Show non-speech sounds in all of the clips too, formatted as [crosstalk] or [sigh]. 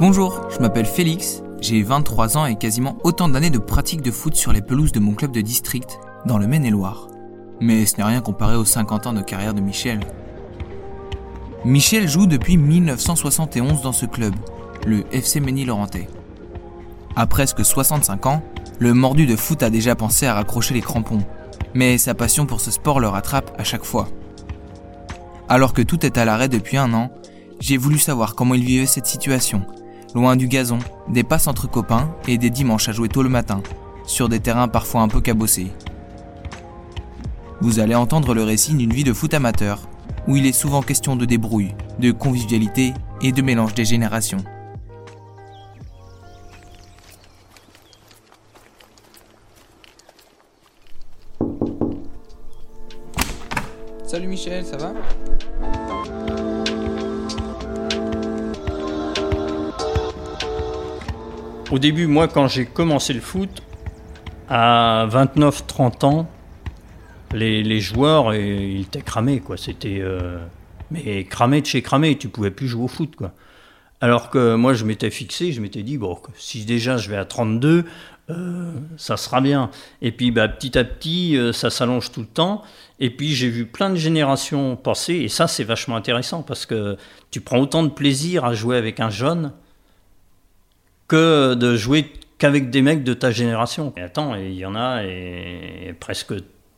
Bonjour, je m'appelle Félix, j'ai 23 ans et quasiment autant d'années de pratique de foot sur les pelouses de mon club de district, dans le Maine-et-Loire. Mais ce n'est rien comparé aux 50 ans de carrière de Michel. Michel joue depuis 1971 dans ce club, le FC Mény-Laurentais. À presque 65 ans, le mordu de foot a déjà pensé à raccrocher les crampons, mais sa passion pour ce sport le rattrape à chaque fois. Alors que tout est à l'arrêt depuis un an, j'ai voulu savoir comment il vivait cette situation loin du gazon, des passes entre copains et des dimanches à jouer tôt le matin, sur des terrains parfois un peu cabossés. Vous allez entendre le récit d'une vie de foot amateur, où il est souvent question de débrouille, de convivialité et de mélange des générations. Salut Michel, ça va Au début, moi, quand j'ai commencé le foot, à 29-30 ans, les, joueurs, ils étaient cramés, quoi. C'était. Euh, mais cramé de chez cramé, tu pouvais plus jouer au foot, quoi. Alors que moi, je m'étais fixé, je m'étais dit, bon, si déjà je vais à 32, euh, ça sera bien. Et puis, bah, petit à petit, euh, ça s'allonge tout le temps. Et puis, j'ai vu plein de générations passer, et ça, c'est vachement intéressant parce que tu prends autant de plaisir à jouer avec un jeune que de jouer qu'avec des mecs de ta génération. Et attends, il y en a et, presque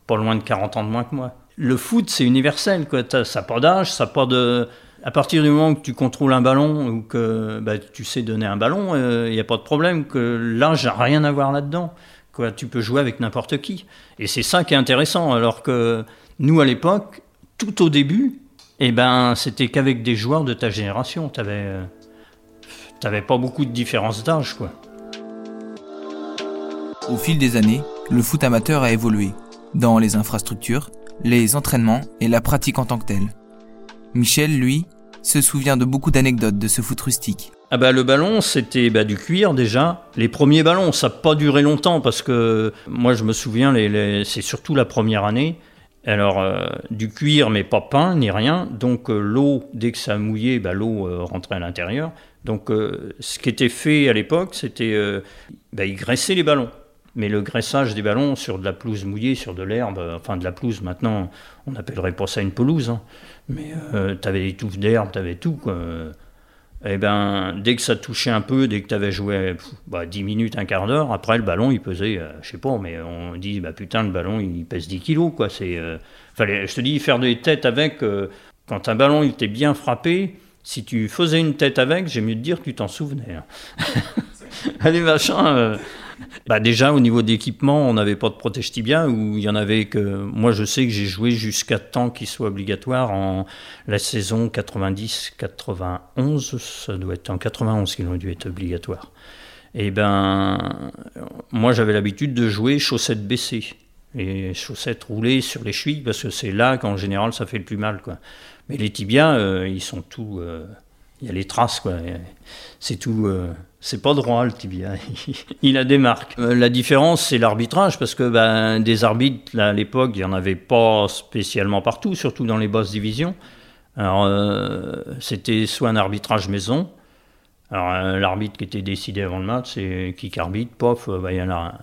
pas loin de 40 ans de moins que moi. Le foot, c'est universel, quoi. Ça n'a pas d'âge, ça pas de. À partir du moment que tu contrôles un ballon ou que bah, tu sais donner un ballon, il euh, n'y a pas de problème, que l'âge n'a rien à voir là-dedans. Quoi, tu peux jouer avec n'importe qui. Et c'est ça qui est intéressant. Alors que nous, à l'époque, tout au début, eh ben, c'était qu'avec des joueurs de ta génération. Tu avais, euh, pas beaucoup de différence d'âge, quoi. Au fil des années, le foot amateur a évolué, dans les infrastructures, les entraînements et la pratique en tant que telle. Michel, lui, se souvient de beaucoup d'anecdotes de ce foot rustique. Ah bah le ballon c'était bah, du cuir déjà. Les premiers ballons ça n'a pas duré longtemps parce que moi je me souviens les, c'est surtout la première année. Alors euh, du cuir mais pas peint ni rien. Donc euh, l'eau dès que ça mouillait bah, l'eau euh, rentrait à l'intérieur. Donc ce qui était fait à l'époque, c'était bah, ils graissaient les ballons. Mais le graissage des ballons sur de la pelouse mouillée, sur de l'herbe, enfin de la pelouse maintenant, on n'appellerait pas ça une pelouse, hein. mais euh, tu avais des touffes d'herbe, tu avais tout. Et eh ben, dès que ça touchait un peu, dès que tu avais joué bah, 10 minutes, un quart d'heure, après le ballon il pesait, je sais pas, mais on dit, bah putain, le ballon il pèse 10 kilos. Quoi. C'est, fallait, je te dis, faire des têtes avec, quand un ballon il était bien frappé, si tu faisais une tête avec, j'ai mieux de dire tu t'en souvenais. Hein. [laughs] Allez, machin. Euh, bah déjà, au niveau d'équipement, on n'avait pas de protège tibia, ou il y en avait que. Moi, je sais que j'ai joué jusqu'à temps qu'il soit obligatoire en la saison 90-91. Ça doit être en 91 qu'il ont dû être obligatoire. Et eh ben, moi, j'avais l'habitude de jouer chaussettes baissées. Les chaussettes roulées sur les chevilles, parce que c'est là qu'en général, ça fait le plus mal. Mais les tibias, euh, ils sont tout. Euh, il y a les traces, quoi. C'est tout. Euh, c'est pas droit le tibia. [laughs] il a des marques. la différence, c'est l'arbitrage, parce que ben, des arbitres, à l'époque, il n'y en avait pas spécialement partout, surtout dans les basses divisions. Alors, c'était soit un arbitrage maison. Alors, l'arbitre qui était décidé avant le match, c'est qui arbitre, pof, ben, il y en a.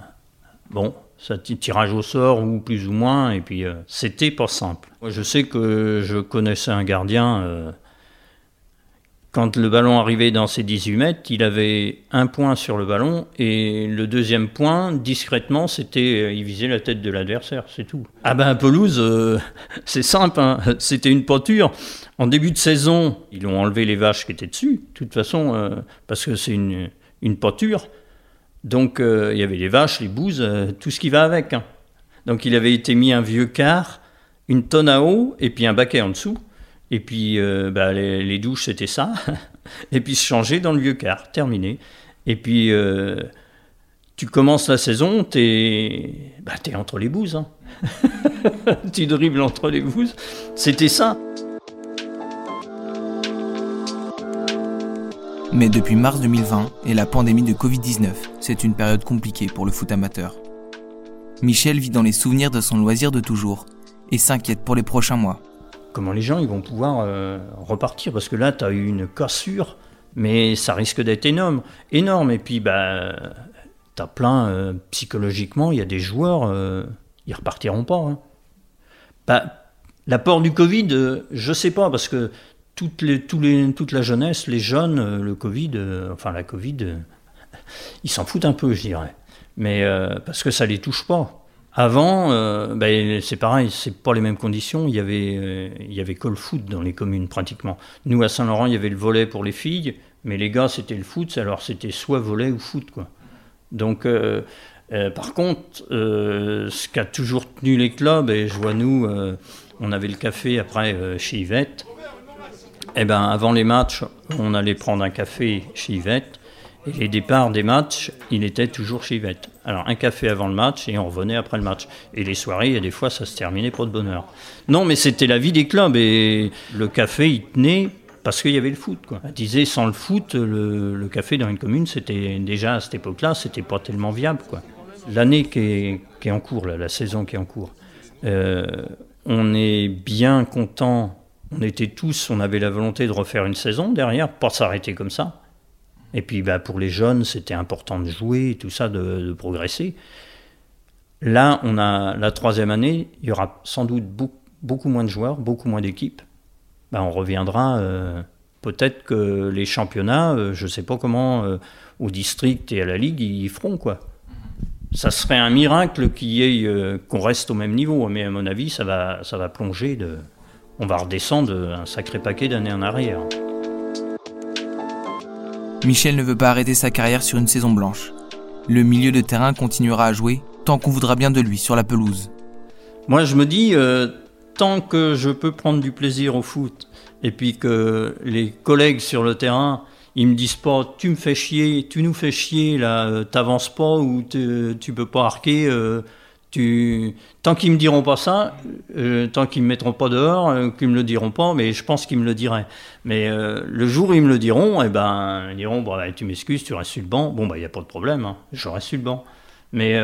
Bon, ça tirage au sort ou plus ou moins, et puis euh, c'était pas simple. Je sais que je connaissais un gardien, euh, quand le ballon arrivait dans ses 18 mètres, il avait un point sur le ballon, et le deuxième point, discrètement, c'était euh, il visait la tête de l'adversaire, c'est tout. Ah ben, pelouse, [laughs] c'est simple, hein. [laughs] c'était une pâture. En début de saison, ils ont enlevé les vaches qui étaient dessus, de toute façon, parce que c'est une, une. Donc euh, il y avait les vaches, les bouses, euh, tout ce qui va avec. Hein. Donc il avait été mis un vieux car, une tonne à eau et puis un baquet en dessous. Et puis euh, bah, les, douches c'était ça. [laughs] et puis se changer dans le vieux car, terminé. Et puis tu commences la saison, t'es bah, entre les bouses. Hein. [laughs] tu dribbles entre les bouses. C'était ça. Mais depuis mars 2020 et la pandémie de Covid-19, c'est une période compliquée pour le foot amateur. Michel vit dans les souvenirs de son loisir de toujours et s'inquiète pour les prochains mois. Comment les gens vont pouvoir repartir Parce que là, tu as eu une cassure, mais ça risque d'être énorme. énorme. Et puis, bah, tu as plein, psychologiquement, il y a des joueurs, ils repartiront pas. Hein. Bah, L'apport du Covid, je sais pas, parce que toute la jeunesse, les jeunes, euh, le Covid, euh, enfin la Covid, euh, ils s'en foutent un peu, je dirais. Mais parce que ça les touche pas. Avant, ben, c'est pareil, c'est pas les mêmes conditions. Il y avait, il y avait que le foot dans les communes pratiquement. Nous à Saint-Laurent, il y avait le volet pour les filles, mais les gars c'était le foot. Alors c'était soit volet ou foot quoi. Donc par contre, ce qui a toujours tenu les clubs, et je vois nous, on avait le café après chez Yvette. Eh ben, avant les matchs, on allait prendre un café chez Yvette. Et les départs des matchs, il était toujours chez Yvette. Alors, un café avant le match et on revenait après le match. Et les soirées, il y a des fois, ça se terminait pour de bonheur. Non, mais c'était la vie des clubs. Et le café, il tenait parce qu'il y avait le foot. Quoi. On disait, sans le foot, le, café dans une commune, c'était déjà à cette époque-là, c'était pas tellement viable. Quoi. L'année qui est, en cours, la saison qui est en cours, euh, on est bien content on était tous, on avait la volonté de refaire une saison derrière, pas s'arrêter comme ça. Et puis bah, pour les jeunes, c'était important de jouer tout ça, de, progresser. Là, on a la troisième année, il y aura sans doute beaucoup, moins de joueurs, beaucoup moins d'équipes. Bah, on reviendra, euh, peut-être que les championnats, euh, je ne sais pas comment, euh, au district et à la ligue, ils feront quoi. Ça serait un miracle qu'on reste au même niveau, mais à mon avis, ça va, ça va plonger de, on va redescendre un sacré paquet d'années en arrière. Michel ne veut pas arrêter sa carrière sur une saison blanche. Le milieu de terrain continuera à jouer tant qu'on voudra bien de lui sur la pelouse. Moi, je me dis, euh, tant que je peux prendre du plaisir au foot, et puis que les collègues sur le terrain, ils me disent pas, tu me fais chier, tu nous fais chier, là, euh, t'avances pas ou tu peux pas arquer. Euh, tant qu'ils me diront pas ça, euh, tant qu'ils me mettront pas dehors, euh, qu'ils me le diront pas, mais je pense qu'ils me le diraient. Mais euh, le jour où ils me le diront, eh ben, ils diront bon, bah, tu m'excuses, tu restes sur le banc. Bon, bah, il n'y a pas de problème, hein, je reste sur le banc. Mais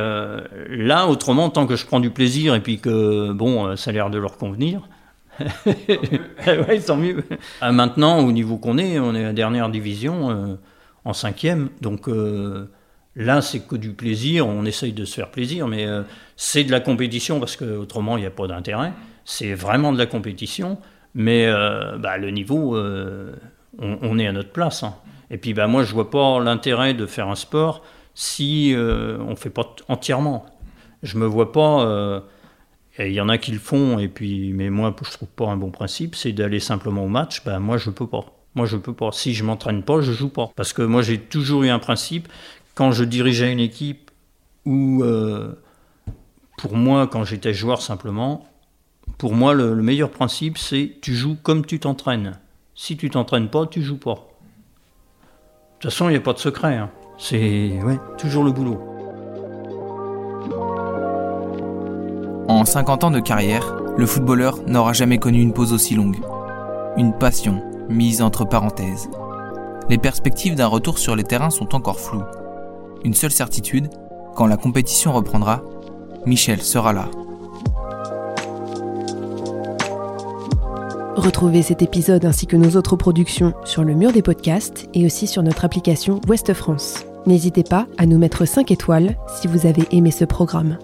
là, autrement, tant que je prends du plaisir et puis que bon, ça a l'air de leur convenir. [laughs] ouais, tant mieux. Maintenant, au niveau qu'on est, on est la dernière division en cinquième, donc Là, c'est que du plaisir, on essaye de se faire plaisir, mais euh, c'est de la compétition parce qu'autrement, il n'y a pas d'intérêt. C'est vraiment de la compétition, mais euh, bah, le niveau, euh, on, est à notre place. Hein. Et puis, bah, moi, je ne vois pas l'intérêt de faire un sport si on ne fait pas entièrement. Je ne me vois pas. Il y en a qui le font, et puis, mais moi, je ne trouve pas un bon principe, c'est d'aller simplement au match. Bah, moi, je ne peux pas. Moi, je peux pas. Si je m'entraîne pas, je joue pas. Parce que moi, j'ai toujours eu un principe quand je dirigeais une équipe ou euh, pour moi, quand j'étais joueur simplement, pour moi, le, meilleur principe, c'est tu joues comme tu t'entraînes. Si tu t'entraînes pas, tu joues pas. De toute façon, il n'y a pas de secret. Hein. C'est toujours le boulot. En 50 ans de carrière, le footballeur n'aura jamais connu une pause aussi longue. Une passion mise entre parenthèses. Les perspectives d'un retour sur les terrains sont encore floues. Une seule certitude, quand la compétition reprendra, Michel sera là. Retrouvez cet épisode ainsi que nos autres productions sur le mur des podcasts et aussi sur notre application Ouest France. N'hésitez pas à nous mettre 5 étoiles si vous avez aimé ce programme.